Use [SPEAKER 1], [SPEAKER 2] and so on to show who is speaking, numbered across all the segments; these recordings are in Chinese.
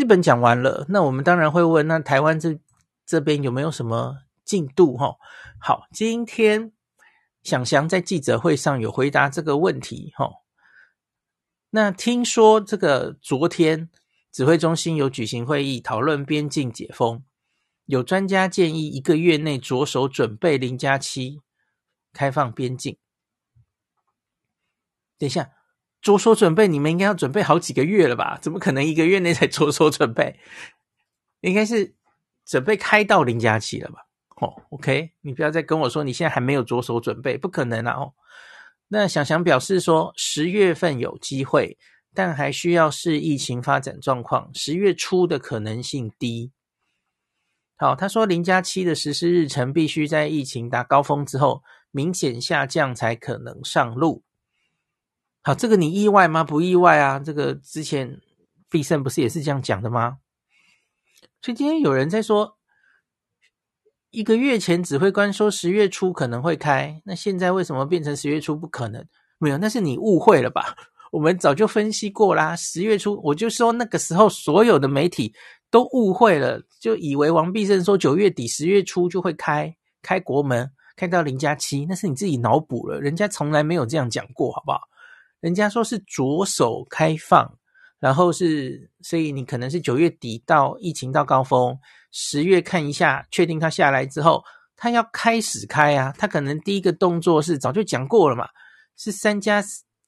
[SPEAKER 1] 日本讲完了，那我们当然会问，那台湾这这边有没有什么进度？哈，好，今天想想在记者会上有回答这个问题，哈。那听说这个昨天指挥中心有举行会议，讨论边境解封，有专家建议一个月内着手准备零加七开放边境。等一下。着手准备，你们应该要准备好几个月了吧？怎么可能一个月内才着手准备？应该是准备开到零加七了吧？哦，OK，你不要再跟我说你现在还没有着手准备，不可能啊！哦，那想想表示说十月份有机会，但还需要视疫情发展状况，十月初的可能性低。好，他说零加七的实施日程必须在疫情达高峰之后明显下降才可能上路。好，这个你意外吗？不意外啊。这个之前必胜不是也是这样讲的吗？所以今天有人在说，一个月前指挥官说十月初可能会开，那现在为什么变成十月初不可能？没有，那是你误会了吧？我们早就分析过啦，十月初我就说那个时候所有的媒体都误会了，就以为王必胜说九月底十月初就会开开国门，开到零加七，那是你自己脑补了，人家从来没有这样讲过，好不好？人家说是着手开放，然后是，所以你可能是九月底到疫情到高峰，十月看一下，确定它下来之后，他要开始开啊，他可能第一个动作是早就讲过了嘛，是三加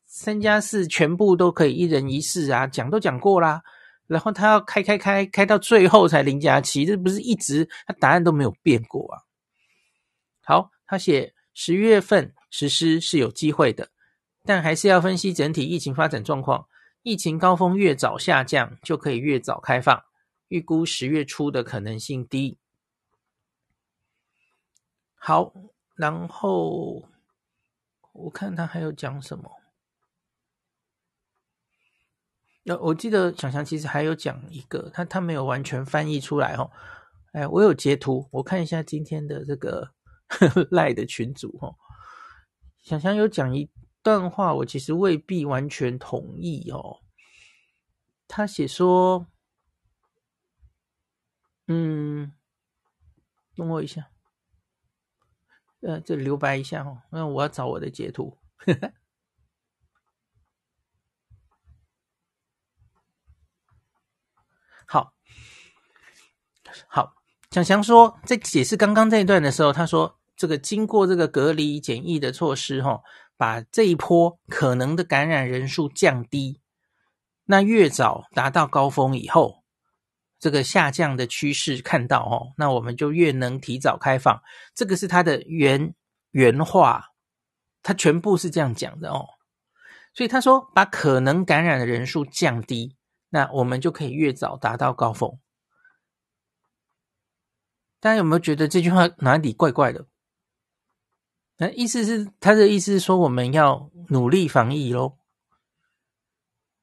[SPEAKER 1] 三加四全部都可以一人一室啊，讲都讲过啦，然后他要开开开开到最后才零加七，这不是一直他答案都没有变过啊。好，他写十月份实施是有机会的。但还是要分析整体疫情发展状况，疫情高峰越早下降，就可以越早开放。预估十月初的可能性低。好，然后我看他还有讲什么？呃，我记得小强其实还有讲一个，他他没有完全翻译出来哦。哎，我有截图，我看一下今天的这个 赖的群组哦。小强有讲一。段话我其实未必完全同意哦。他写说：“嗯，等我一下，呃，这留白一下哦，那我要找我的截图。”好，好，蒋翔说在解释刚刚这一段的时候，他说：“这个经过这个隔离检疫的措施，哈。”把这一波可能的感染人数降低，那越早达到高峰以后，这个下降的趋势看到哦，那我们就越能提早开放。这个是他的原原话，他全部是这样讲的哦。所以他说，把可能感染的人数降低，那我们就可以越早达到高峰。大家有没有觉得这句话哪里怪怪的？那意思是，他的意思是说，我们要努力防疫咯。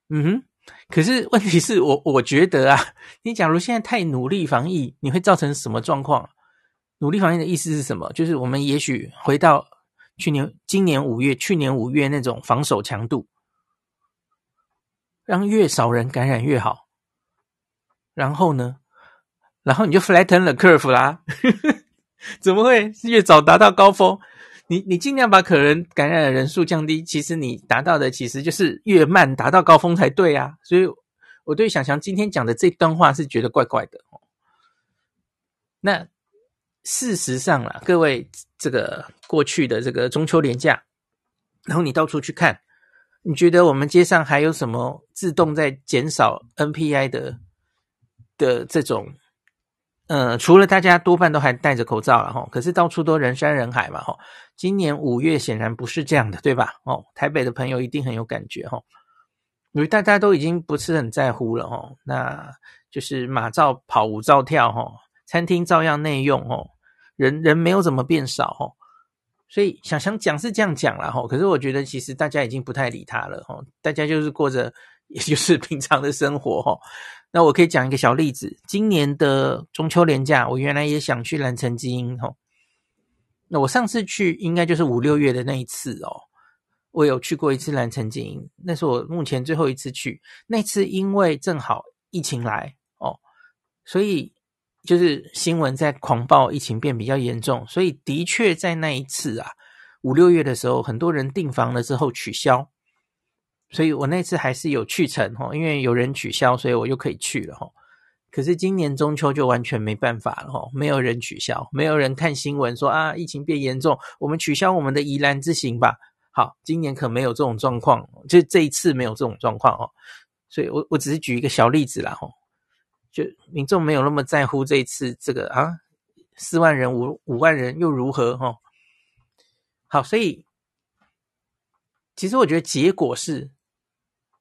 [SPEAKER 1] 嗯哼，可是问题是我 我觉得啊，你假如现在太努力防疫，你会造成什么状况？努力防疫的意思是什么？就是我们也许回到去年、今年五月、去年五月那种防守强度，让越少人感染越好。然后呢？然后你就 flatten the curve 啦。怎么会越早达到高峰？你你尽量把可能感染的人数降低，其实你达到的其实就是越慢达到高峰才对啊。所以我对小强今天讲的这段话是觉得怪怪的哦。那事实上啦，各位这个过去的这个中秋连假，然后你到处去看，你觉得我们街上还有什么自动在减少 NPI 的的这种？呃，除了大家多半都还戴着口罩了哈，可是到处都人山人海嘛哈。今年五月显然不是这样的，对吧？哦，台北的朋友一定很有感觉哈，因为大家都已经不是很在乎了哈。那就是马照跑，舞照跳哈，餐厅照样内用哦，人人没有怎么变少哈。所以想想讲是这样讲了哈，可是我觉得其实大家已经不太理他了哈，大家就是过着 也就是平常的生活哈。那我可以讲一个小例子，今年的中秋连假，我原来也想去兰城晶英吼。那我上次去应该就是五六月的那一次哦，我有去过一次兰城晶英，那是我目前最后一次去。那次因为正好疫情来哦，所以就是新闻在狂报，疫情变比较严重，所以的确在那一次啊，五六月的时候，很多人订房了之后取消，所以我那次还是有去成哈，因为有人取消，所以我又可以去了哈。可是今年中秋就完全没办法了哈，没有人取消，没有人看新闻说啊，疫情变严重，我们取消我们的宜兰之行吧。好，今年可没有这种状况，就这一次没有这种状况哦。所以我我只是举一个小例子啦哈，就民众没有那么在乎这一次这个啊，四万人五五万人又如何哈？好，所以其实我觉得结果是。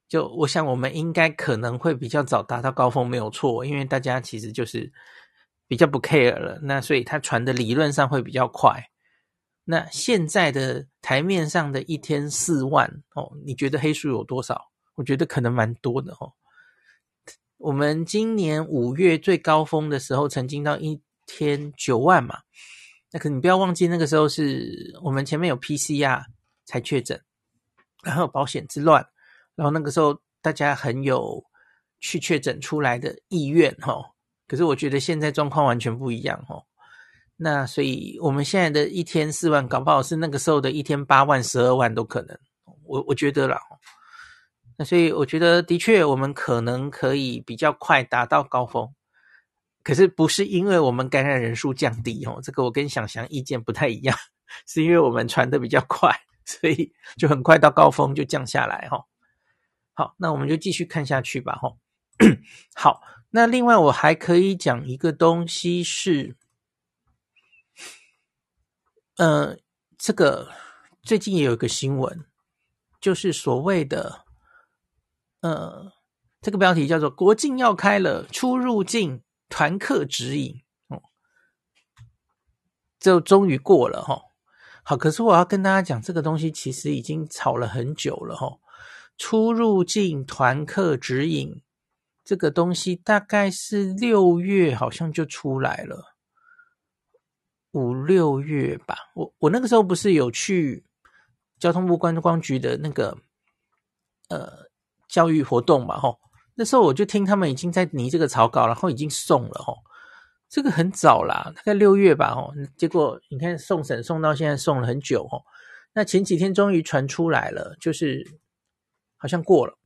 [SPEAKER 1] 就我想，我们应该可能会比较早达到高峰，没有错，因为大家其实就是比较不 care 了，那所以它传的理论上会比较快。那现在的台面上的一天四万哦，你觉得黑数有多少？我觉得可能蛮多的哦。我们今年五月最高峰的时候，曾经到一天九万嘛。那可你不要忘记，那个时候是我们前面有 PCR 才确诊，然后保险之乱。然后那个时候，大家很有去确诊出来的意愿哈，可是我觉得现在状况完全不一样哈。那所以我们现在的一天四万，搞不好是那个时候的一天八万、十二万都可能。我我觉得啦，那所以我觉得的确，我们可能可以比较快达到高峰。可是不是因为我们感染人数降低哦，这个我跟想象意见不太一样，是因为我们传的比较快，所以就很快到高峰就降下来哈。好，那我们就继续看下去吧，吼。好，那另外我还可以讲一个东西是，呃，这个最近也有一个新闻，就是所谓的，呃，这个标题叫做“国境要开了，出入境团客指引”，哦，就终于过了，吼。好，可是我要跟大家讲，这个东西其实已经吵了很久了，吼。出入境团客指引这个东西大概是六月好像就出来了，五六月吧。我我那个时候不是有去交通部观光局的那个呃教育活动嘛？吼，那时候我就听他们已经在拟这个草稿，然后已经送了吼。这个很早啦，大概六月吧。吼，结果你看送审送到现在送了很久吼。那前几天终于传出来了，就是。好像过了，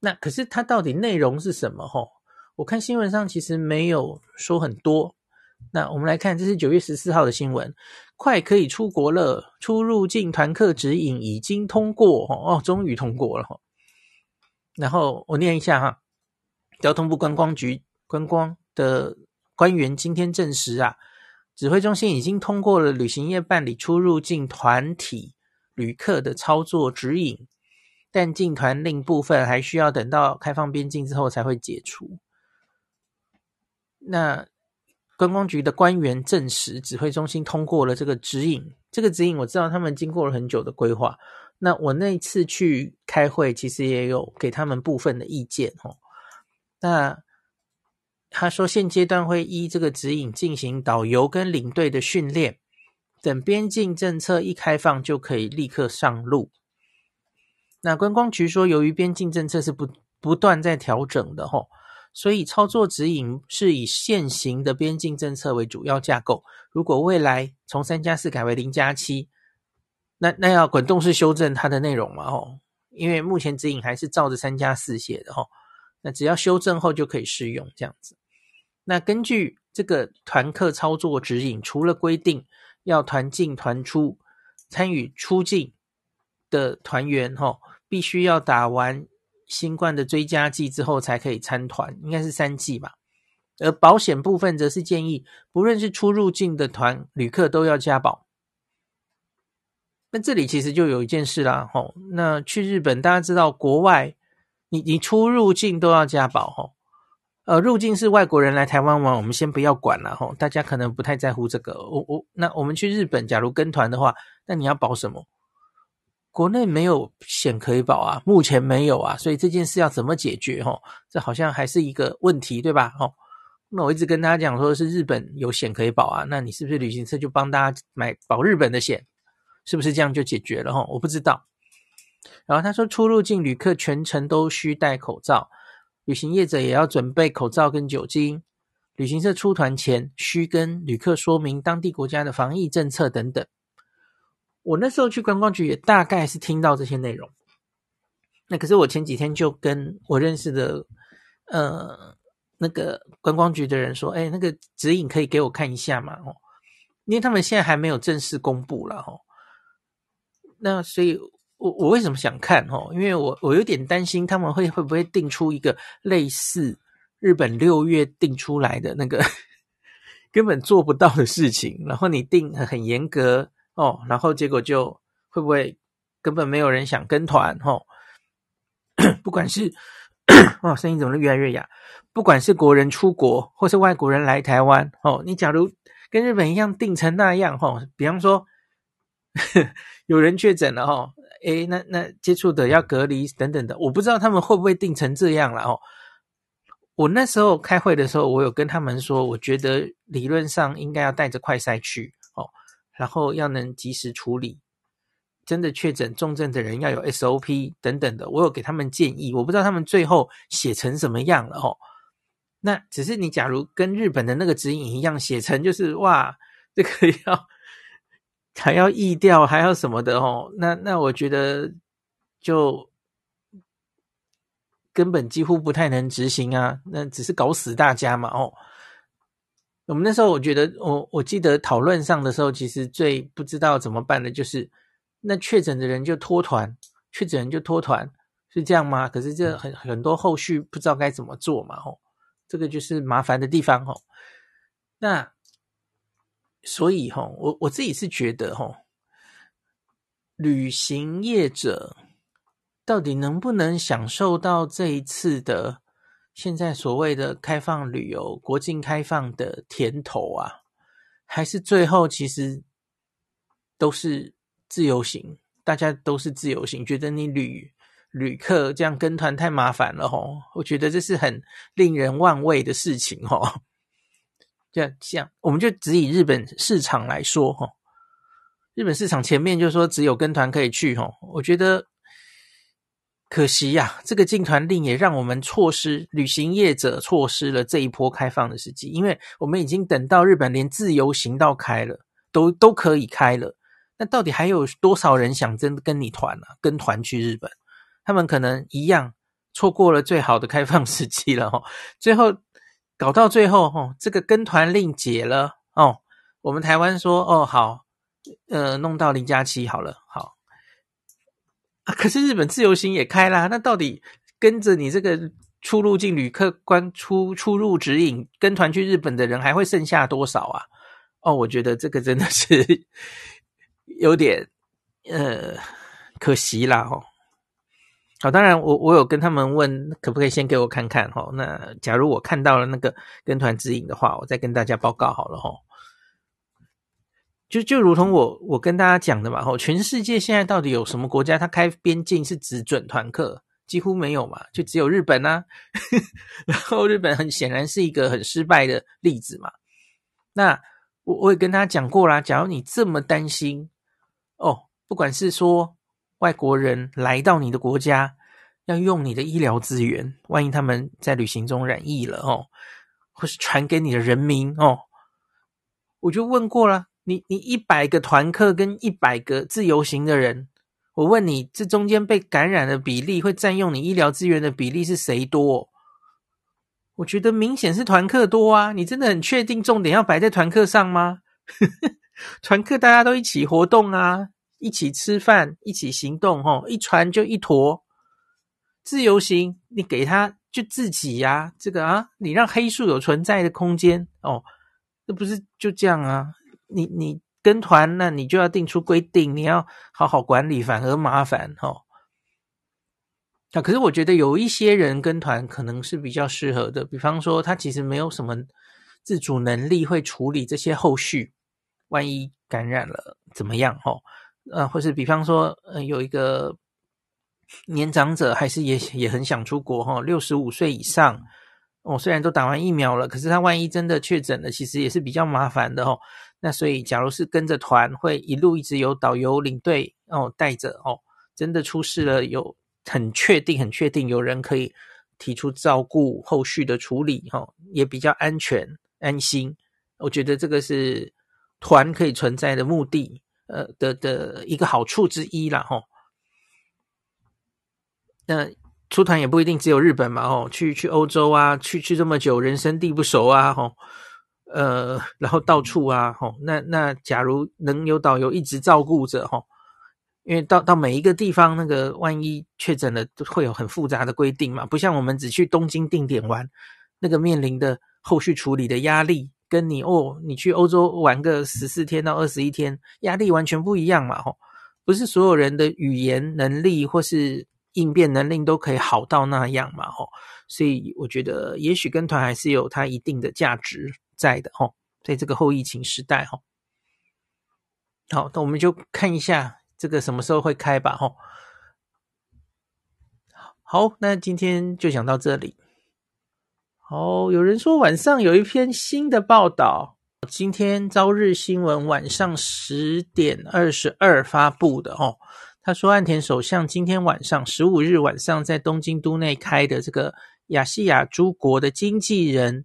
[SPEAKER 1] 那可是它到底内容是什么？吼，我看新闻上其实没有说很多。那我们来看，这是九月十四号的新闻，快可以出国了，出入境团客指引已经通过，哦，终于通过了，哈。然后我念一下哈，交通部观光局观光的官员今天证实啊，指挥中心已经通过了旅行业办理出入境团体旅客的操作指引。但禁团令部分还需要等到开放边境之后才会解除。那观光局的官员证实，指挥中心通过了这个指引。这个指引我知道他们经过了很久的规划。那我那次去开会，其实也有给他们部分的意见哦。那他说现阶段会依这个指引进行导游跟领队的训练，等边境政策一开放就可以立刻上路。那观光局说，由于边境政策是不不断在调整的吼，所以操作指引是以现行的边境政策为主要架构。如果未来从三加四改为零加七，那那要滚动式修正它的内容嘛吼，因为目前指引还是照着三加四写的吼，那只要修正后就可以适用这样子。那根据这个团客操作指引，除了规定要团进团出参与出境的团员吼。必须要打完新冠的追加剂之后才可以参团，应该是三剂吧。而保险部分则是建议，不论是出入境的团旅客都要加保。那这里其实就有一件事啦，吼，那去日本大家知道，国外你你出入境都要加保，吼。呃，入境是外国人来台湾玩，我们先不要管了，吼，大家可能不太在乎这个。我我那我们去日本，假如跟团的话，那你要保什么？国内没有险可以保啊，目前没有啊，所以这件事要怎么解决？吼，这好像还是一个问题，对吧？吼，那我一直跟大家讲说是日本有险可以保啊，那你是不是旅行社就帮大家买保日本的险？是不是这样就解决了？吼，我不知道。然后他说，出入境旅客全程都需戴口罩，旅行业者也要准备口罩跟酒精。旅行社出团前需跟旅客说明当地国家的防疫政策等等。我那时候去观光局也大概是听到这些内容。那可是我前几天就跟我认识的呃那个观光局的人说，哎，那个指引可以给我看一下嘛？哦，因为他们现在还没有正式公布了哦。那所以我我为什么想看哦？因为我我有点担心他们会会不会定出一个类似日本六月定出来的那个 根本做不到的事情，然后你定很严格哦，然后结果就会不会根本没有人想跟团哦？不管是 哦，声音怎么越来越哑？不管是国人出国，或是外国人来台湾哦，你假如跟日本一样定成那样哦，比方说 有人确诊了哦，诶，那那接触的要隔离等等的，我不知道他们会不会定成这样了哦。我那时候开会的时候，我有跟他们说，我觉得理论上应该要带着快筛去，然后要能及时处理。真的确诊重症的人要有 SOP 等等的，我有给他们建议，我不知道他们最后写成什么样了哦。那只是你假如跟日本的那个指引一样写成，就是哇，这个要还要疫调，还要什么的哦。那那我觉得就根本几乎不太能执行啊。那只是搞死大家嘛哦。我们那时候我觉得，我我记得讨论上的时候，其实最不知道怎么办的就是。那确诊的人就脱团，确诊人就脱团，是这样吗？可是这很很多后续不知道该怎么做嘛，吼，这个就是麻烦的地方，吼。那所以，吼，我我自己是觉得，吼，旅行业者到底能不能享受到这一次的现在所谓的开放旅游、国境开放的甜头啊？还是最后其实都是？自由行，大家都是自由行，觉得你旅旅客这样跟团太麻烦了吼，我觉得这是很令人玩味的事情吼。这样，这样，我们就只以日本市场来说吼，日本市场前面就说只有跟团可以去吼，我觉得可惜呀，这个禁团令也让我们错失旅行业者错失了这一波开放的时机，因为我们已经等到日本连自由行都开了，都都可以开了。那到底还有多少人想真跟你团啊？跟团去日本，他们可能一样错过了最好的开放时机了哈。最后搞到最后哈，这个跟团令解了哦。我们台湾说哦好，呃，弄到零加七好了，好啊。可是日本自由行也开啦，那到底跟着你这个出入境旅客关出出入指引跟团去日本的人还会剩下多少啊？哦，我觉得这个真的是。有点呃可惜啦哦。好，当然我我有跟他们问，可不可以先给我看看齁？那假如我看到了那个跟团指引的话，我再跟大家报告好了齁。就就如同我我跟大家讲的嘛吼，全世界现在到底有什么国家它开边境是只准团客？几乎没有嘛，就只有日本啊。然后日本很显然是一个很失败的例子嘛。那我我也跟他讲过啦，假如你这么担心。哦，不管是说外国人来到你的国家，要用你的医疗资源，万一他们在旅行中染疫了哦，或是传给你的人民哦，我就问过了，你你一百个团客跟一百个自由行的人，我问你，这中间被感染的比例，会占用你医疗资源的比例是谁多？我觉得明显是团客多啊，你真的很确定重点要摆在团客上吗？团客大家都一起活动啊，一起吃饭，一起行动，吼，一船就一坨。自由行，你给他就自己呀、啊，这个啊，你让黑数有存在的空间哦，那不是就这样啊？你你跟团，那你就要定出规定，你要好好管理，反而麻烦，吼。那可是我觉得有一些人跟团可能是比较适合的，比方说他其实没有什么自主能力，会处理这些后续。万一感染了怎么样？吼，呃，或是比方说，呃，有一个年长者，还是也也很想出国，哈，六十五岁以上，哦，虽然都打完疫苗了，可是他万一真的确诊了，其实也是比较麻烦的，吼。那所以，假如是跟着团，会一路一直有导游领队哦带着，哦，真的出事了，有很确定、很确定有人可以提出照顾后续的处理，吼，也比较安全，安心。我觉得这个是团可以存在的目的，呃的的一个好处之一啦。吼。那出团也不一定只有日本嘛，哦，去去欧洲啊，去去这么久，人生地不熟啊，吼，呃，然后到处啊，吼，那那假如能有导游一直照顾着，吼。因为到到每一个地方，那个万一确诊了，会有很复杂的规定嘛，不像我们只去东京定点玩，那个面临的后续处理的压力，跟你哦，你去欧洲玩个十四天到二十一天，压力完全不一样嘛，吼，不是所有人的语言能力或是应变能力都可以好到那样嘛，吼，所以我觉得也许跟团还是有它一定的价值在的，吼，在这个后疫情时代，吼，好，那我们就看一下。这个什么时候会开吧？吼，好，那今天就讲到这里。好，有人说晚上有一篇新的报道，今天朝日新闻晚上十点二十二发布的哦。他说，岸田首相今天晚上十五日晚上在东京都内开的这个亚细亚诸国的经纪人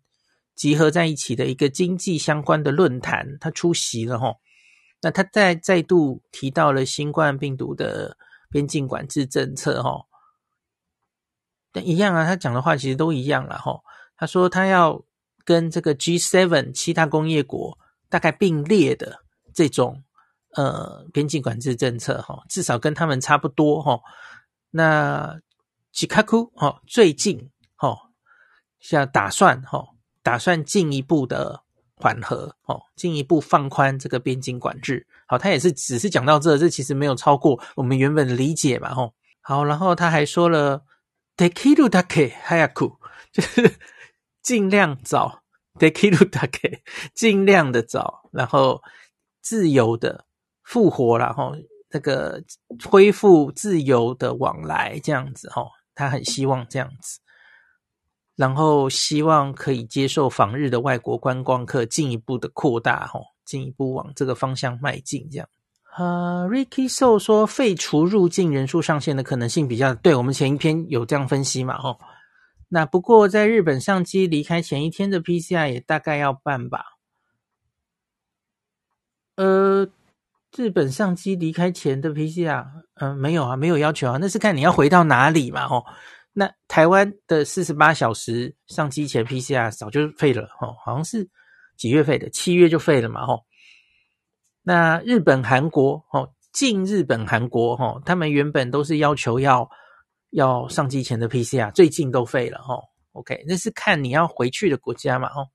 [SPEAKER 1] 集合在一起的一个经济相关的论坛，他出席了哈。那他再再度提到了新冠病毒的边境管制政策，哈，但一样啊，他讲的话其实都一样了，哈。他说他要跟这个 G7 七大工业国大概并列的这种呃边境管制政策，哈，至少跟他们差不多，哈。那吉卡库，哈，最近，哈，像打算，哈，打算进一步的。缓和哦，进一步放宽这个边境管制。好，他也是只是讲到这，这其实没有超过我们原本的理解嘛。吼，好，然后他还说了できるだけ早く，就是尽量早，できるだけ尽量的早，然后自由的复活，然后那个恢复自由的往来，这样子。吼，他很希望这样子。 然后希望可以接受访日的外国观光客进一步的扩大，哈，进一步往这个方向迈进，这样。呃、，Ricky So 说废除入境人数上限的可能性比较对，我们前一篇有这样分析嘛，吼。那不过在日本上机离开前一天的 PCR 也大概要办吧？呃，日本上机离开前的 PCR，嗯、没有啊，没有要求啊，那是看你要回到哪里嘛，吼。那台湾的四十八小时上机前 PCR 早就废了哦，好像是几月废的？七月就废了嘛吼。那日本、韩国哦，进日本、韩国哦，他们原本都是要求要要上机前的 PCR，最近都废了哈。OK，那是看你要回去的国家嘛吼。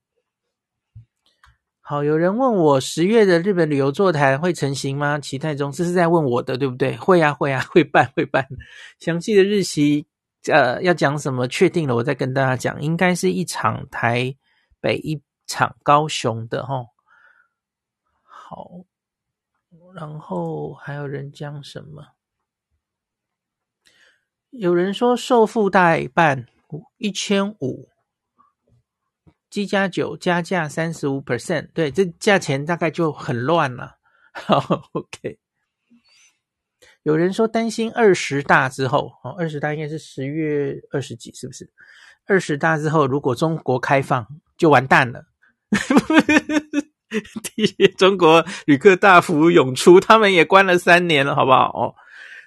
[SPEAKER 1] 好，有人问我十月的日本旅游座谈会成行吗？期待中，这是在问我的对不对？会啊，会啊，会办，会办。详细的日期。呃，要讲什么？确定了，我再跟大家讲。应该是一场台北，一场高雄的哈。好，然后还有人讲什么？有人说受付代办一千五，七加酒加价三十五 percent，对，这价钱大概就很乱了。好，OK。有人说担心二十大之后，哦，二十大应该是十月二十几，是不是？二十大之后，如果中国开放，就完蛋了。中国旅客大幅涌出，他们也关了三年了，好不好？哦，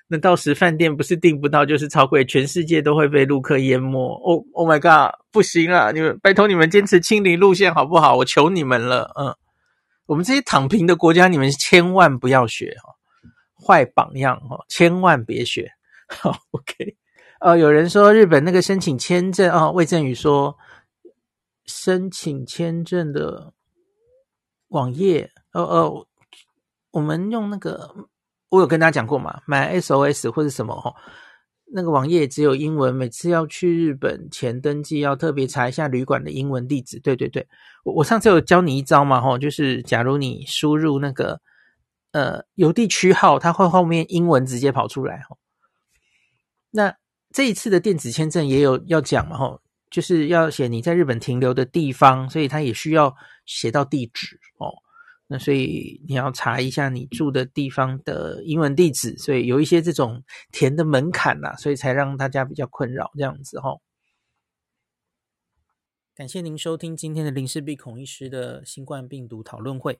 [SPEAKER 1] 那到时饭店不是订不到，就是超贵，全世界都会被陆客淹没。哦，Oh my God，不行啊！你们拜托你们坚持清零路线好不好？我求你们了，嗯，我们这些躺平的国家，你们千万不要学哈。坏榜样哦，千万别学。好，OK。呃，有人说日本那个申请签证哦，魏正宇说申请签证的网页，哦哦，我们用那个，我有跟大家讲过嘛，买 SOS 或者什么哈，那个网页只有英文，每次要去日本前登记要特别查一下旅馆的英文地址。对对对，我我上次有教你一招嘛，哈，就是假如你输入那个。呃，邮递区号，它会后面英文直接跑出来哈。那这一次的电子签证也有要讲嘛哈，就是要写你在日本停留的地方，所以它也需要写到地址哦。那所以你要查一下你住的地方的英文地址，所以有一些这种填的门槛呐，所以才让大家比较困扰这样子哈。感谢您收听今天的林氏璧孔医师的新冠病毒讨论会。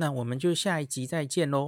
[SPEAKER 1] 那我们就下一集再见喽。